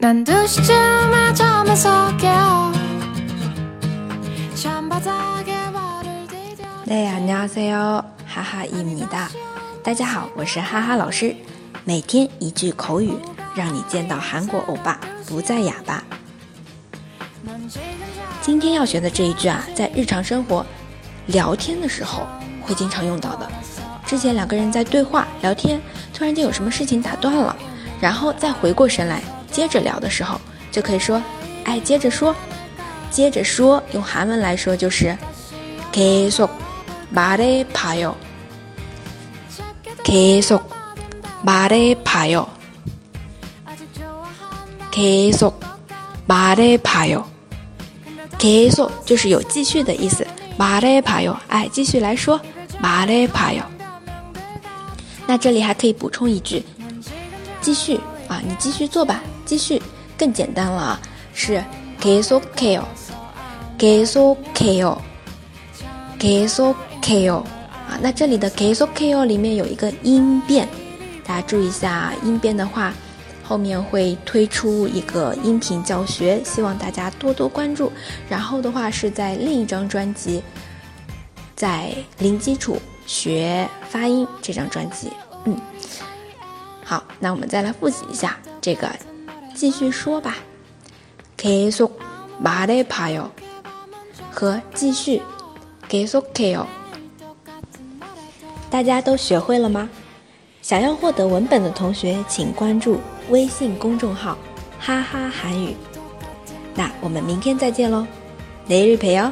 네안녕하세 요, 하하이미 다. 大家好，我是哈哈老师。每天一句口语，让你见到韩国欧巴不再哑巴。今天要学的这一句啊，在日常生活聊天的时候会经常用到的。之前两个人在对话聊天，突然间有什么事情打断了，然后再回过神来。接着聊的时候，就可以说：“哎，接着说，接着说。”用韩文来说就是계속말해봐요。계속말해봐요。 아직 좋아한다 계속말해봐요。계속就是有继续的意思，말해봐요，哎，继续来说，말해봐요。那这里还可以补充一句，继续啊，你继续做吧， 继续更简单了，是 k e s o k e o k e s o k e o k e s o k e o 啊，那这里的 k e s o k e o 里面有一个音变，大家注意一下音变的话，后面会推出一个音频教学，希望大家多多关注。然后的话是在另一张专辑，在零基础学发音这张专辑，嗯，好，那我们再来复习一下这个。继续说吧。계속말해봐요和继续계속해요，大家都学会了吗？想要获得文本的同学，请关注微信公众号“哈哈韩语”。那我们明天再见喽，내일봬요。